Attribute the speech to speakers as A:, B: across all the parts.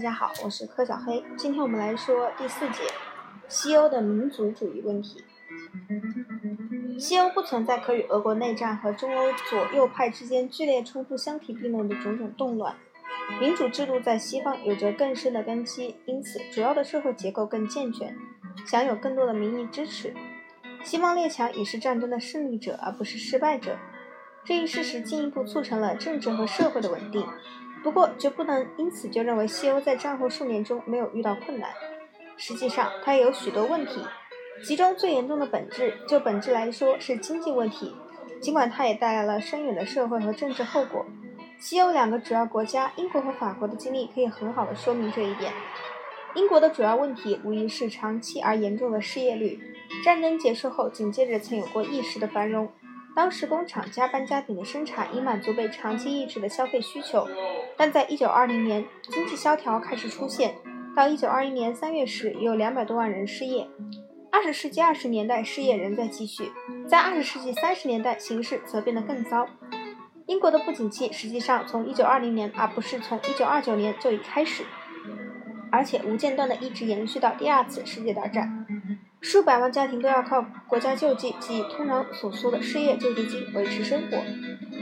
A: 大家好，我是柯小黑。今天我们来说第四节西欧的民族主义问题。西欧不存在可与俄国内战和中欧左右派之间剧烈冲突相提并论的种种动乱。民主制度在西方有着更深的根基，因此主要的社会结构更健全，享有更多的民意支持。西方列强已是战争的胜利者，而不是失败者。这一事实进一步促成了政治和社会的稳定。不过，绝不能因此就认为西欧在战后数年中没有遇到困难。实际上，它也有许多问题，其中最严重的本质，就本质来说是经济问题。尽管它也带来了深远的社会和政治后果。西欧两个主要国家，英国和法国的经历可以很好的说明这一点。英国的主要问题无疑是长期而严重的失业率。战争结束后，紧接着曾有过一时的繁荣。当时工厂加班加点的生产，以满足被长期抑制的消费需求。但在1920年，经济萧条开始出现。到1921年3月时，已有200多万人失业。20世纪20年代，失业仍在继续。在20世纪30年代，形势则变得更糟。英国的不景气实际上从1920年，而不是从1929年就已开始，而且无间断地一直延续到第二次世界大战。数百万家庭都要靠国家救济及通常所说的失业救济金维持生活，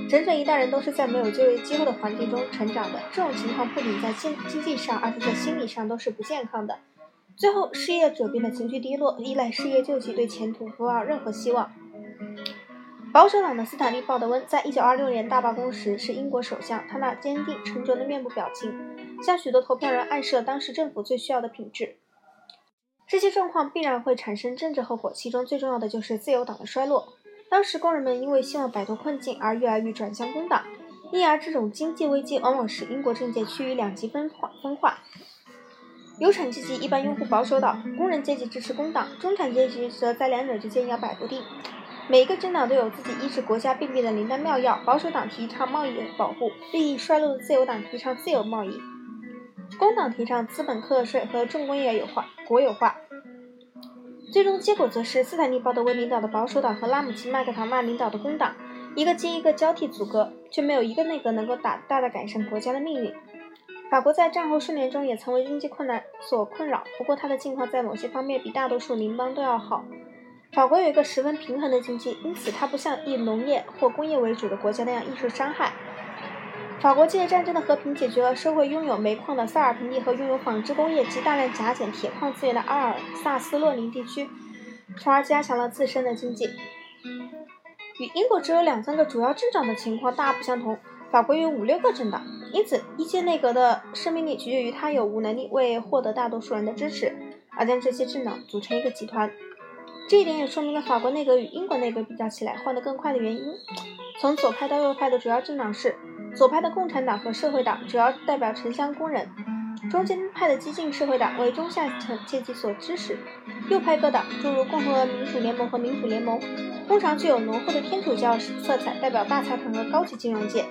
A: 整整一代人都是在没有就业机会的环境中成长的。这种情况不仅在经经济上，而且在心理上都是不健康的。最后，失业者变得情绪低落，依赖失业救济，对前途不抱任何希望。保守党的斯坦利·鲍德温在1926年大罢工时是英国首相，他那坚定沉着的面部表情，向许多投票人暗示了当时政府最需要的品质。这些状况必然会产生政治后果，其中最重要的就是自由党的衰落。当时工人们因为希望摆脱困境而越来越转向工党，因而这种经济危机往往使英国政界趋于两极分化。分化，有产阶级一般拥护保守党，工人阶级支持工党，中产阶级则在两者之间摇摆不定。每一个政党都有自己医治国家病变的灵丹妙药。保守党提倡贸易保护，利益衰落的自由党提倡自由贸易。工党提倡资本课税和重工业有化、国有化，最终结果则是斯坦利·鲍德温领导的保守党和拉姆齐·麦克唐纳领导的工党一个接一个交替阻隔，却没有一个内阁能够大大的改善国家的命运。法国在战后数年中也曾为经济困难所困扰，不过它的境况在某些方面比大多数邻邦都要好。法国有一个十分平衡的经济，因此它不像以农业或工业为主的国家那样易受伤害。法国借战争的和平解决了社会拥有煤矿的萨尔平地和拥有纺织工业及大量甲碱铁矿资源的阿尔萨斯洛林地区，从而加强了自身的经济。与英国只有两三个主要政党的情况大不相同，法国有五六个政党，因此一届内阁的生命力取决于它有无能力为获得大多数人的支持而将这些政党组成一个集团。这一点也说明了法国内阁与英国内阁比较起来换得更快的原因。从左派到右派的主要政党是。左派的共产党和社会党主要代表城乡工人，中间派的激进社会党为中下层阶级所支持，右派各党诸如共和民主联盟和民主联盟，通常具有浓厚的天主教色彩，代表大财团和高级金融界。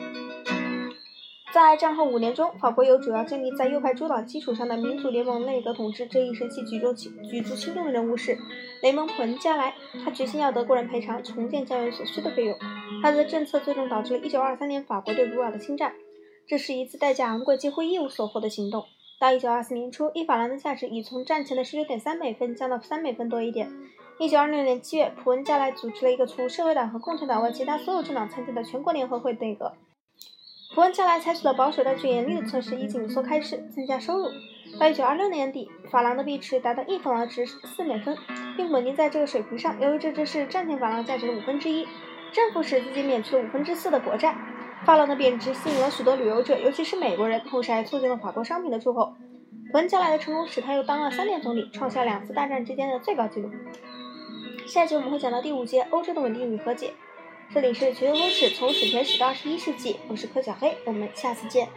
A: 在战后五年中，法国有主要建立在右派主导基础上的民主联盟内阁统治，这一时期举足轻举足轻重的人物是雷蒙·普恩加莱，他决心要德国人赔偿重建家园所需的费用。他的政策最终导致了1923年法国对鲁尔的侵占，这是一次代价昂贵、几乎一无所获的行动。到1924年初，一法郎的价值已从战前的19.3美分降到3美分多一点。1926年7月，普恩加莱组织了一个除社会党和共产党外其他所有政党参加的全国联合会内阁。普恩加莱采取了保守但却严厉的措施，以紧缩开支、增加收入。到1926年底，法郎的币值达到一法郎值4美分，并稳定在这个水平上。由于这只是战前法郎价值的五分之一。政府使自己免去了五分之四的国债，法郎的贬值吸引了许多旅游者，尤其是美国人，同时还促进了法国商品的出口。普恩加莱的成功使他又当了三年总理，创下两次大战之间的最高纪录。下一集我们会讲到第五节欧洲的稳定与和解。这里是全球通史，从史前史到二十一世纪，我是柯小黑，我们下次见。